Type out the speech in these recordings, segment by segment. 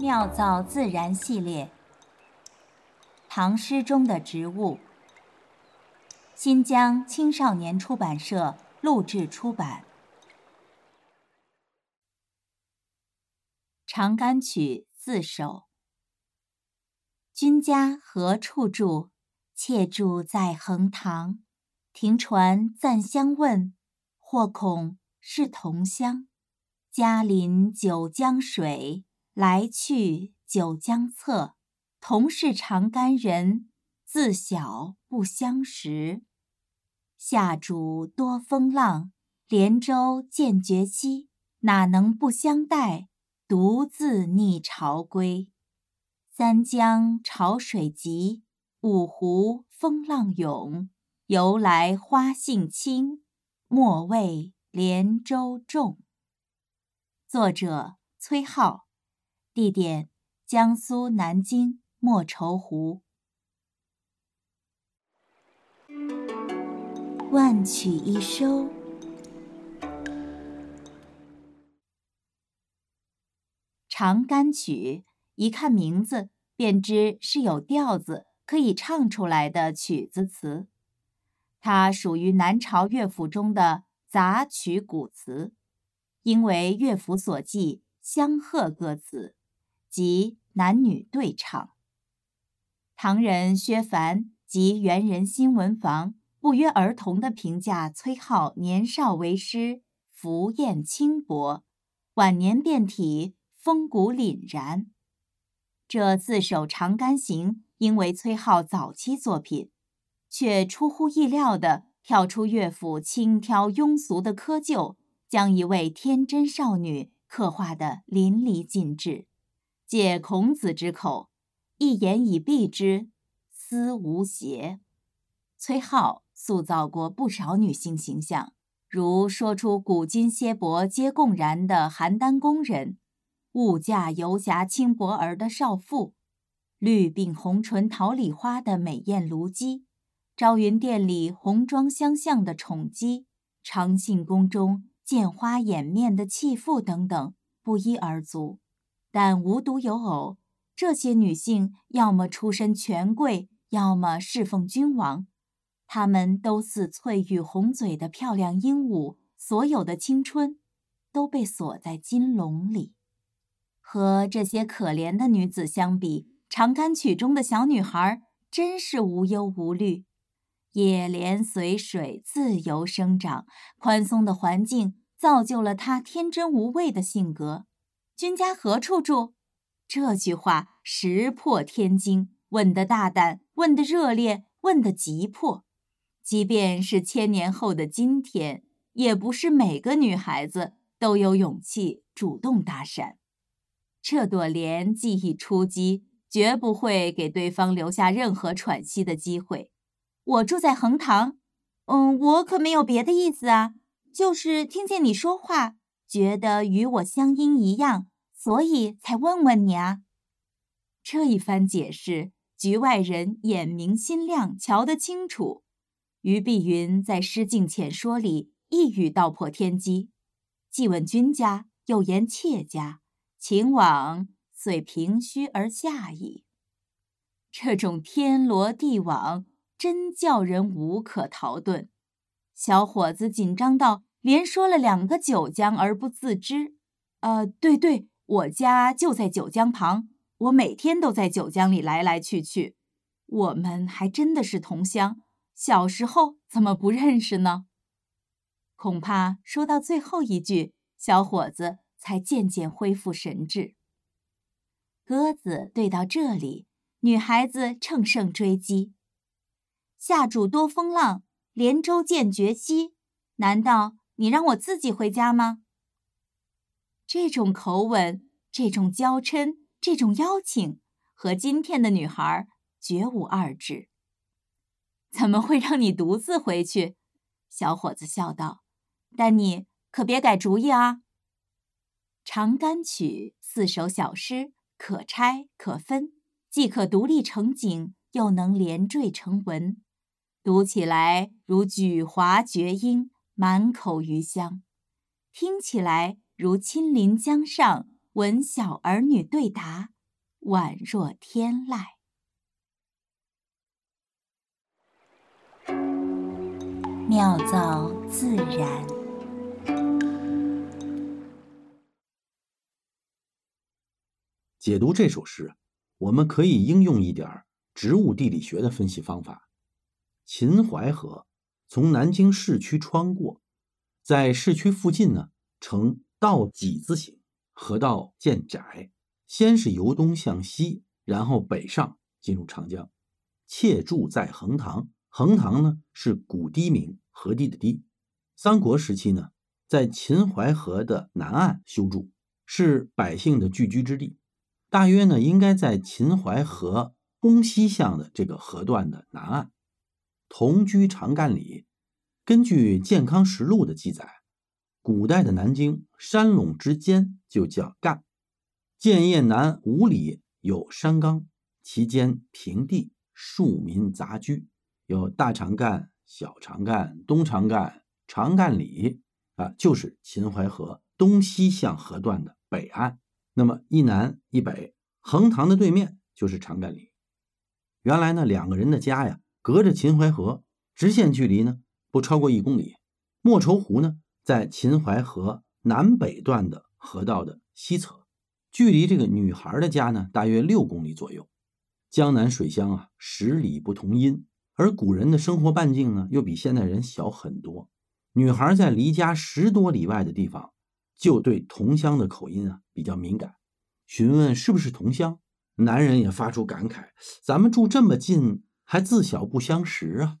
妙造自然系列，唐诗中的植物。新疆青少年出版社录制出版。《长干曲》四首。君家何处住？妾住在横塘。停船暂相问，或恐是同乡。家临九江水。来去九江侧，同是长干人，自小不相识。下渚多风浪，连舟渐绝期。哪能不相待，独自逆潮归？三江潮水急，五湖风浪涌。由来花性轻，莫为连舟重。作者：崔颢。地点：江苏南京莫愁湖。万曲一收，《长干曲》一看名字便知是有调子可以唱出来的曲子词。它属于南朝乐府中的杂曲古词，因为乐府所记相和歌词。即男女对唱。唐人薛凡及元人新闻房不约而同地评价崔颢年少为诗，浮艳轻薄，晚年变体，风骨凛然。这四首《长干行》因为崔颢早期作品，却出乎意料地跳出乐府轻佻庸俗的窠臼，将一位天真少女刻画得淋漓尽致。借孔子之口，一言以蔽之，思无邪。崔颢塑造过不少女性形象，如说出“古今歇薄皆共然”的邯郸宫人，物嫁游侠轻薄儿的少妇，绿鬓红唇桃李花的美艳卢姬，昭云殿里红妆相向的宠姬，长信宫中见花掩面的弃妇等等，不一而足。但无独有偶，这些女性要么出身权贵，要么侍奉君王，她们都似翠玉红嘴的漂亮鹦鹉，所有的青春都被锁在金笼里。和这些可怜的女子相比，《长干曲》中的小女孩真是无忧无虑，野莲随水自由生长，宽松的环境造就了她天真无畏的性格。君家何处住？这句话石破天惊，问得大胆，问得热烈，问得急迫。即便是千年后的今天，也不是每个女孩子都有勇气主动搭讪。这朵莲既已出击，绝不会给对方留下任何喘息的机会。我住在横塘，嗯，我可没有别的意思啊，就是听见你说话，觉得与我乡音一样。所以才问问你啊！这一番解释，局外人眼明心亮，瞧得清楚。于碧云在《诗境浅说》里一语道破天机，既问君家，又言妾家，情网遂平虚而下矣。这种天罗地网，真叫人无可逃遁。小伙子紧张到连说了两个九江而不自知。呃，对对。我家就在九江旁，我每天都在九江里来来去去。我们还真的是同乡，小时候怎么不认识呢？恐怕说到最后一句，小伙子才渐渐恢复神智。鸽子对到这里，女孩子乘胜追击。下渚多风浪，连舟渐绝溪。难道你让我自己回家吗？这种口吻，这种娇嗔，这种邀请，和今天的女孩绝无二致。怎么会让你独自回去？小伙子笑道：“但你可别改主意啊。”《长干曲》四首小诗，可拆可分，既可独立成景，又能连缀成文，读起来如咀华绝音，满口余香；听起来。如亲临江上，闻小儿女对答，宛若天籁。妙造自然。解读这首诗，我们可以应用一点植物地理学的分析方法。秦淮河从南京市区穿过，在市区附近呢，呈倒几字形，河道渐窄。先是由东向西，然后北上进入长江。妾住在横塘，横塘呢是古堤名，河堤的堤。三国时期呢，在秦淮河的南岸修筑，是百姓的聚居之地。大约呢，应该在秦淮河东西向的这个河段的南岸。同居长干里，根据《健康实录》的记载，古代的南京山垄之间就叫干。建业南五里有山冈，其间平地，庶民杂居，有大长干、小长干、东长干、长干里啊，就是秦淮河东西向河段的北岸。那么一南一北，横塘的对面就是长干里。原来呢，两个人的家呀，隔着秦淮河，直线距离呢不超过一公里。莫愁湖呢，在秦淮河南北段的河道的西侧，距离这个女孩的家呢，大约六公里左右。江南水乡啊，十里不同音，而古人的生活半径呢，又比现代人小很多。女孩在离家十多里外的地方。就对同乡的口音啊比较敏感，询问是不是同乡，男人也发出感慨：咱们住这么近，还自小不相识啊。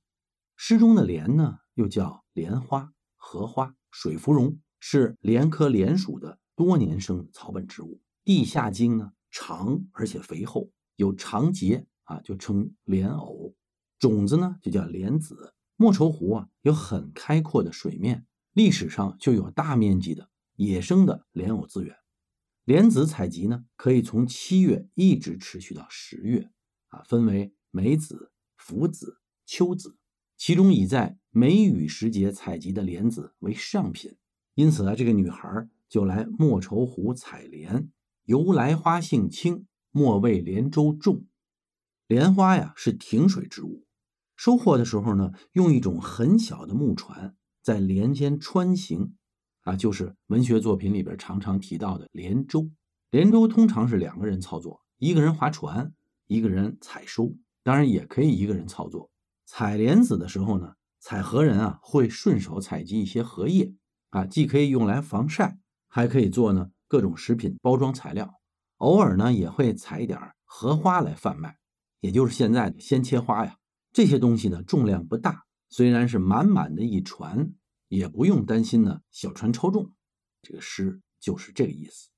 诗中的莲呢，又叫莲花、荷花、水芙蓉，是莲科莲属的多年生草本植物。地下茎呢长而且肥厚，有长节啊，就称莲藕。种子呢就叫莲子。莫愁湖啊有很开阔的水面，历史上就有大面积的。野生的莲藕资源，莲子采集呢，可以从七月一直持续到十月，啊，分为梅子、福子、秋子，其中以在梅雨时节采集的莲子为上品，因此啊，这个女孩就来莫愁湖采莲。由来花性轻，莫为莲舟重。莲花呀是挺水植物，收获的时候呢，用一种很小的木船在莲间穿行。啊，就是文学作品里边常常提到的莲舟。莲舟通常是两个人操作，一个人划船，一个人采收。当然也可以一个人操作。采莲子的时候呢，采荷人啊会顺手采集一些荷叶啊，既可以用来防晒，还可以做呢各种食品包装材料。偶尔呢也会采一点荷花来贩卖，也就是现在的鲜切花呀。这些东西呢重量不大，虽然是满满的一船。也不用担心呢，小船超重。这个诗就是这个意思。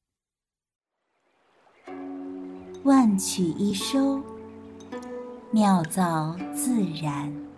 万曲一收，妙造自然。